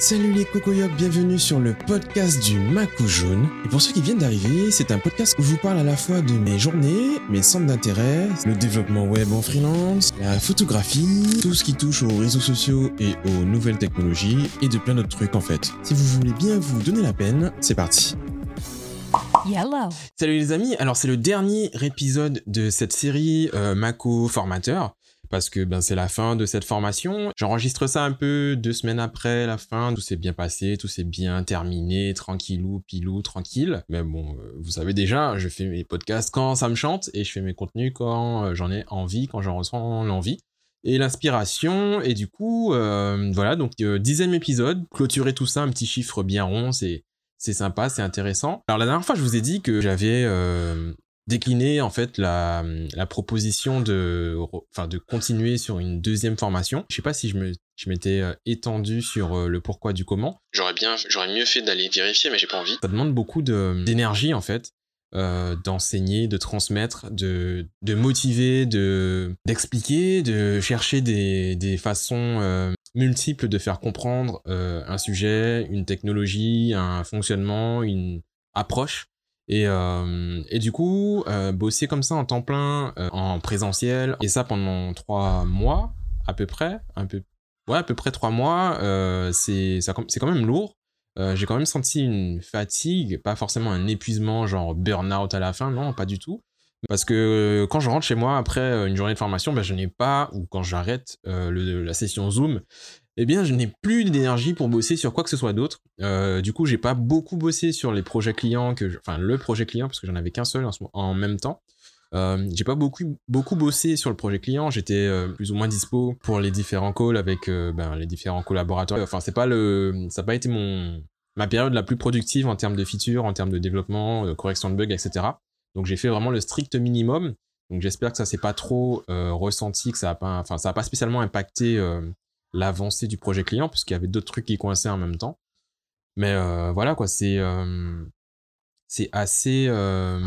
Salut les cocoyocs, bienvenue sur le podcast du Macou Jaune. Et pour ceux qui viennent d'arriver, c'est un podcast où je vous parle à la fois de mes journées, mes centres d'intérêt, le développement web en freelance, la photographie, tout ce qui touche aux réseaux sociaux et aux nouvelles technologies et de plein d'autres trucs en fait. Si vous voulez bien vous donner la peine, c'est parti. Yellow. Salut les amis, alors c'est le dernier épisode de cette série euh, Mako Formateur parce que ben c'est la fin de cette formation. J'enregistre ça un peu deux semaines après la fin. Tout s'est bien passé, tout s'est bien terminé, tranquillou, pilou, tranquille. Mais bon, euh, vous savez déjà, je fais mes podcasts quand ça me chante et je fais mes contenus quand euh, j'en ai envie, quand j'en ressens l'envie et l'inspiration. Et du coup, euh, voilà, donc dixième épisode, clôturer tout ça, un petit chiffre bien rond, c'est c'est sympa, c'est intéressant. Alors la dernière fois, je vous ai dit que j'avais décliner en fait la, la proposition de, enfin, de continuer sur une deuxième formation. Je sais pas si je me je m'étais euh, étendu sur euh, le pourquoi du comment. J'aurais bien, j'aurais mieux fait d'aller vérifier, mais j'ai pas envie. Ça demande beaucoup d'énergie en fait, euh, d'enseigner, de transmettre, de, de motiver, de d'expliquer, de chercher des, des façons euh, multiples de faire comprendre euh, un sujet, une technologie, un fonctionnement, une approche. Et, euh, et du coup, euh, bosser comme ça en temps plein, euh, en présentiel, et ça pendant trois mois à peu près, ouais, à peu près trois mois, c'est quand même lourd. J'ai quand même senti une fatigue, pas forcément un épuisement, genre burn-out à la fin, non, pas du tout. Parce que quand je rentre chez moi après une journée de formation, ben, je n'ai pas, ou quand j'arrête la session Zoom, eh bien, je n'ai plus d'énergie pour bosser sur quoi que ce soit d'autre. Euh, du coup, j'ai pas beaucoup bossé sur les projets clients, que enfin le projet client, parce que j'en avais qu'un seul en, même temps. Euh, j'ai pas beaucoup, beaucoup bossé sur le projet client. J'étais euh, plus ou moins dispo pour les différents calls avec euh, ben, les différents collaborateurs. Enfin, c'est pas le, ça n'a pas été mon ma période la plus productive en termes de features, en termes de développement, de correction de bugs, etc. Donc, j'ai fait vraiment le strict minimum. Donc, j'espère que ça s'est pas trop ressenti, que ça a pas, enfin, ça a pas spécialement impacté l'avancée du projet client, puisqu'il y avait d'autres trucs qui coinçaient en même temps. Mais euh, voilà, quoi, c'est euh, assez euh,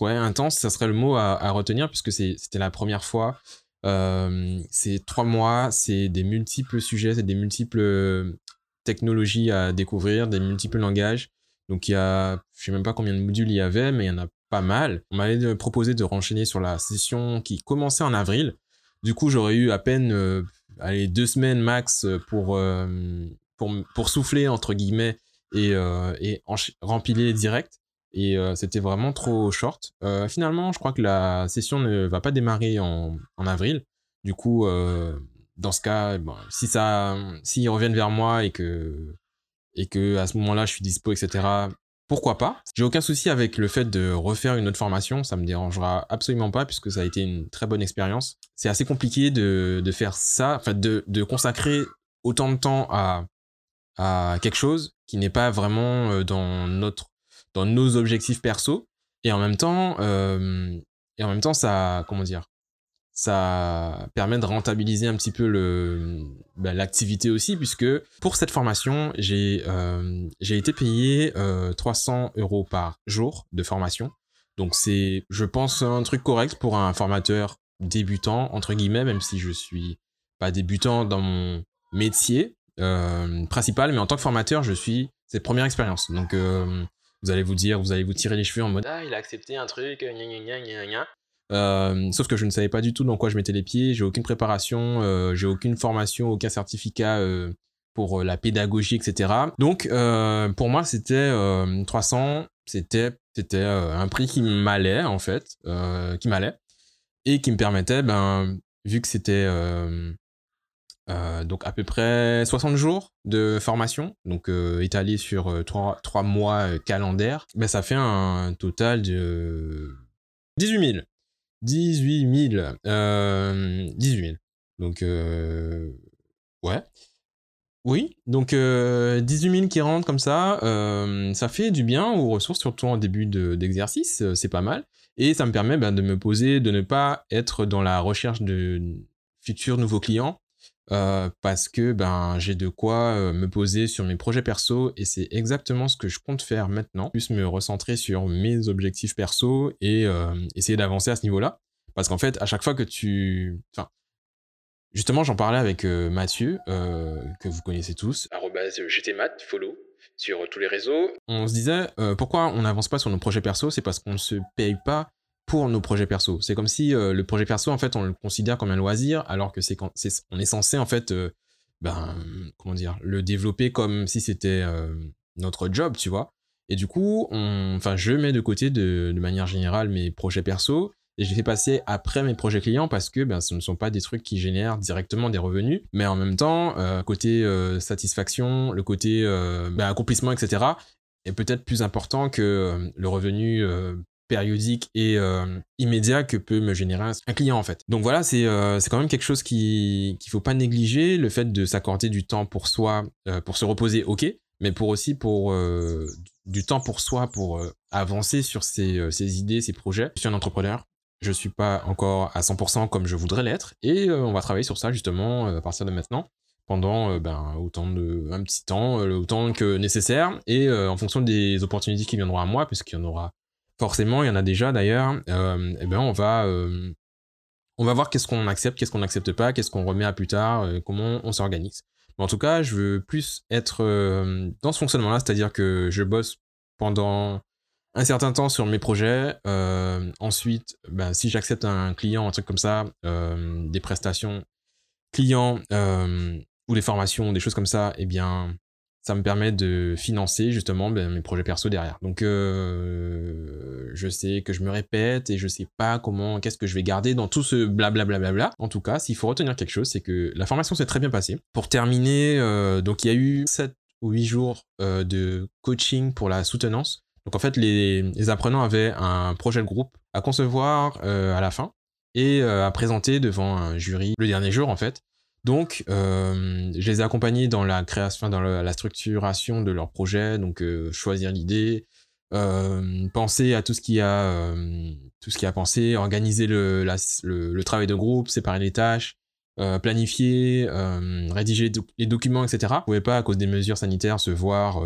ouais, intense, ça serait le mot à, retenir, puisque c'était la première fois. C'est trois mois, c'est des multiples sujets, c'est des multiples technologies à découvrir, des multiples langages. Donc il y a, je sais même pas combien de modules il y avait, mais il y en a pas mal. On m'avait proposé de renchaîner sur la session qui commençait en avril. Du coup, j'aurais eu à peine allez, deux semaines max pour, euh, pour, pour souffler, entre guillemets, et, euh, et rempiler direct. Et euh, c'était vraiment trop short. Euh, finalement, je crois que la session ne va pas démarrer en, avril. Du coup, euh, dans ce cas, bon, si ça, s'ils reviennent vers moi et que, et que à ce moment-là, je suis dispo, etc., pourquoi pas J'ai aucun souci avec le fait de refaire une autre formation, ça me dérangera absolument pas puisque ça a été une très bonne expérience. C'est assez compliqué de, de faire ça, de, de consacrer autant de temps à, à quelque chose qui n'est pas vraiment euh, dans notre dans nos objectifs perso et en même temps euh, et en même temps ça comment dire ça permet de rentabiliser un petit peu le bah, l'activité aussi puisque pour cette formation j'ai euh, été payé euh, 300 euros par jour de formation. Donc c'est je pense un truc correct pour un formateur débutant entre guillemets même si je suis pas débutant dans mon métier euh, principal mais en tant que formateur je suis cette première expérience. Donc euh, vous allez vous dire vous allez vous tirer les cheveux en mode ah il a accepté un truc gna gna gna gna gna euh, sauf que je ne savais pas du tout dans quoi je mettais les pieds, j'ai aucune préparation, euh, j'ai aucune formation, aucun certificat euh, pour la pédagogie, etc. Donc pour moi c'était 300, c'était c'était un prix qui m'allait en fait, qui m'allait et qui me permettait, ben vu que c'était donc à peu près 60 jours de formation, donc étalé sur 3, 3 mois calendaires, ben ça fait un total de 18 000. 18 000. Euh, 18 000. Donc, euh, ouais. Oui, donc euh, 18 000 qui rentrent comme ça, euh, ça fait du bien aux ressources, surtout en début d'exercice, de, c'est pas mal. Et ça me permet ben, de me poser, de ne pas être dans la recherche de futurs nouveaux clients, euh, parce que ben j'ai de quoi euh, me poser sur mes projets perso et c'est exactement ce que je compte faire maintenant, plus me recentrer sur mes objectifs perso et euh, essayer d'avancer à ce niveau-là. Parce qu'en fait, à chaque fois que tu, enfin, justement, j'en parlais avec Mathieu, que vous connaissez tous, gtmat, follow, sur tous les réseaux. On se disait, pourquoi on n'avance pas sur nos projets perso? C'est parce qu'on ne se paye pas pour nos projets perso. C'est comme si euh, le projet perso, en fait, on le considère comme un loisir, alors que c'est quand c'est- on est censé, en fait, euh, ben, comment dire, le développer comme si c'était euh, notre job, tu vois. Et du coup, enfin, je mets de côté de, manière générale mes projets perso et je les fais passer après mes projets clients parce que ben, ce ne sont pas des trucs qui génèrent directement des revenus, mais en même temps, côté satisfaction, le côté ben, accomplissement, etc., est peut-être plus important que le revenu périodique et euh, immédiat que peut me générer un- client en fait. Donc voilà, c'est euh, quand même quelque chose qui qu'il faut pas négliger, le fait de s'accorder du temps pour soi, euh, pour se reposer, ok, mais pour aussi pour euh, du temps pour soi, pour avancer sur ses, ses idées, ses projets. Je suis un entrepreneur, je suis pas encore à 100% comme je voudrais l'être, et on va travailler sur ça justement à partir de maintenant pendant ben, autant de un petit temps, autant que nécessaire, et en fonction des opportunités qui viendront à moi, puisqu'il y en aura forcément, il y en a déjà d'ailleurs, euh, eh ben on va euh, on va voir qu'est-ce qu'on accepte, qu'est-ce qu'on n'accepte pas, qu'est-ce qu'on remet à plus tard, euh, comment on s'organise. Mais en tout cas, je veux plus être dans ce fonctionnement-là, c'est-à-dire que je bosse pendant un certain temps sur mes projets. ensuite, ben, si j'accepte un client, un truc comme ça, des prestations clients ou des formations, des choses comme ça, eh bien, ça me permet de financer justement ben, mes projets perso derrière. Donc, euh, je sais que je me répète et je sais pas comment, qu'est-ce que je vais garder dans tout ce blablabla. Bla, bla, bla. En tout cas, s'il faut retenir quelque chose, c'est que la formation s'est très bien passée. Pour terminer, euh, donc il y a eu 7 ou 8 jours euh, de coaching pour la soutenance. Donc en fait, les, les apprenants avaient un projet de groupe à concevoir à la fin et à présenter devant un jury le dernier jour en fait. Donc, euh, je les ai accompagnés dans la création, dans la structuration de leur projet, donc euh, choisir l'idée, euh, penser à tout ce qui a, euh, tout ce qui a pensé, organiser le, le, le travail de groupe, séparer les tâches, euh, planifier, euh, rédiger les documents, etc. On pouvait pas, à cause des mesures sanitaires, se voir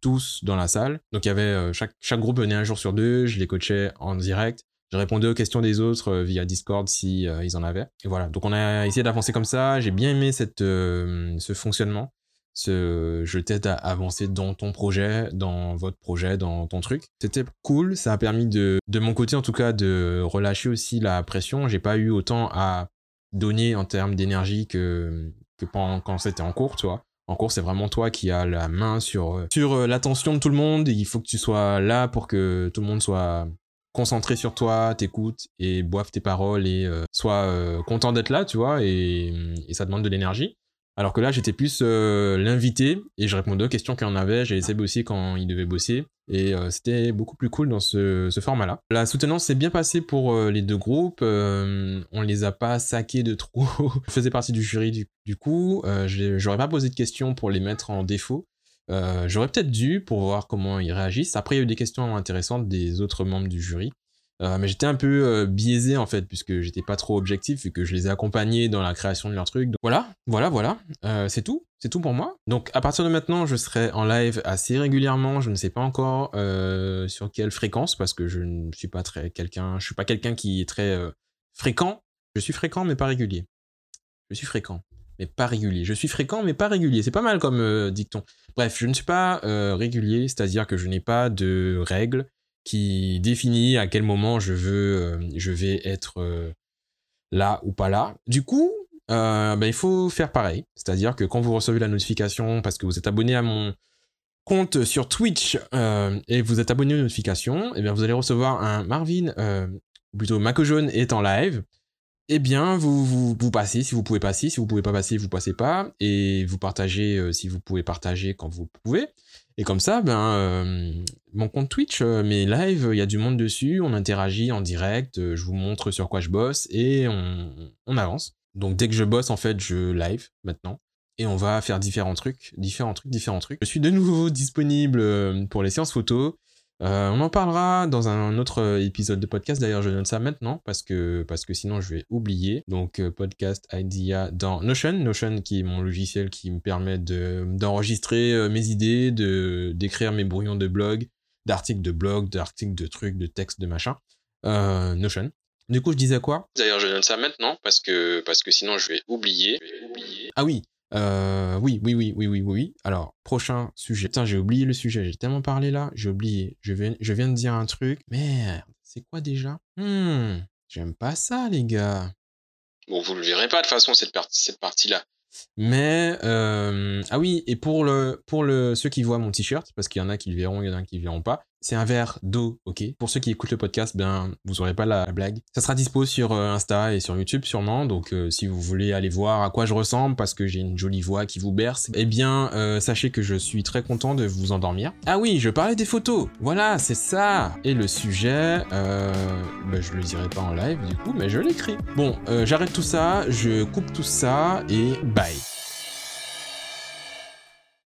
tous dans la salle. Donc, il y avait chaque, chaque groupe venait un jour sur deux, je les coachais en direct. Je répondais aux questions des autres euh, via Discord si euh, ils en avaient. Et voilà. Donc on a essayé d'avancer comme ça. J'ai bien aimé cette, euh, ce fonctionnement. Ce, je t'aide à avancer dans ton projet, dans votre projet, dans ton truc. C'était cool. Ça a permis de, de mon côté en tout cas, de relâcher aussi la pression. J'ai pas eu autant à donner en termes d'énergie que, que quand c'était en cours, tu vois. En cours, c'est vraiment toi qui as la main sur, sur l'attention de tout le monde. Il faut que tu sois là pour que tout le monde soit concentré sur toi, t'écoute et boive tes paroles et euh, sois euh, content d'être là, tu vois, et, et ça demande de l'énergie. Alors que là, j'étais plus euh, l'invité et je répondais aux questions qu'il en avait. J'ai laissé bosser quand il devait bosser et euh, c'était beaucoup plus cool dans ce, format-là. La soutenance s'est bien passée pour les deux groupes. On les a pas saqués de trop. je faisais partie du jury du, du coup. J'aurais pas posé de questions pour les mettre en défaut. Euh, J'aurais peut-être dû pour voir comment ils réagissent. Après, il y a eu des questions intéressantes des autres membres du jury. Euh, mais j'étais un peu euh, biaisé en fait, puisque j'étais pas trop objectif, vu que je les ai accompagnés dans la création de leur truc. Voilà, voilà, voilà. C'est tout. C'est tout pour moi. Donc à partir de maintenant, je serai en live assez régulièrement. Je ne sais pas encore sur quelle fréquence, parce que je ne suis pas très quelqu'un. Je suis pas quelqu'un qui est très fréquent. Je suis fréquent, mais pas régulier. Je suis fréquent, pas régulier. Je suis fréquent, mais pas régulier. C'est pas mal comme euh, dicton. Bref, je ne suis pas euh, régulier, c'est-à-dire que je n'ai pas de règles qui définit à quel moment je veux, euh, je vais être là ou pas là. Du coup, ben, il faut faire pareil, c'est-à-dire que quand vous recevez la notification parce que vous êtes abonné à mon compte sur Twitch et vous êtes abonné aux notifications, et bien vous allez recevoir un Marvin, ou plutôt Maco Jaune est en live. Eh bien, vous, passez si vous pouvez passer, si vous pouvez pas passer, vous passez pas, et vous partagez euh, si vous pouvez partager quand vous pouvez. Et comme ça, ben, euh, mon compte Twitch, euh, mes lives, il y a du monde dessus, on interagit en direct, je vous montre sur quoi je bosse et on, on avance. Donc dès que je bosse, en fait, je live maintenant. Et on va faire différents trucs, différents trucs, différents trucs. Je suis de nouveau disponible pour les séances photos. Euh, on en parlera dans un autre épisode de podcast. D'ailleurs, je note ça maintenant parce que, parce que sinon je vais oublier. Donc, euh, podcast idea dans Notion. Notion qui est mon logiciel qui me permet de, d'enregistrer euh, mes idées, de, d'écrire mes brouillons de blog, d'articles de blog, d'articles de trucs, de textes, de machin. Euh, Notion. Du coup, je disais quoi? D'ailleurs, je donne ça maintenant parce que, parce que sinon je vais oublier. Je vais oublier. Ah oui, euh, oui, oui, oui, oui, oui, oui. Alors, prochain sujet. Putain, j'ai oublié le sujet. J'ai tellement parlé là, j'ai oublié. Je viens, je viens de dire un truc. Merde, c'est quoi déjà? Hmm, j'aime pas ça, les gars. Bon, vous le verrez pas de toute façon cette partie, cette partie-là. Mais euh, ah oui, et pour le pour le ceux qui voient mon t-shirt, parce qu'il y en a qui le verront, il y en a qui le verront pas. C'est un verre d'eau, ok? Pour ceux qui écoutent le podcast, ben vous aurez pas la, blague. Ça sera dispo sur euh, Insta et sur YouTube sûrement. Donc euh, si vous voulez aller voir à quoi je ressemble, parce que j'ai une jolie voix qui vous berce, eh bien euh, sachez que je suis très content de vous endormir. Ah oui, je parlais des photos. Voilà, c'est ça. Et le sujet, ben, je le dirai pas en live du coup, mais je l'écris. Bon, j'arrête tout ça, je coupe tout ça et bye.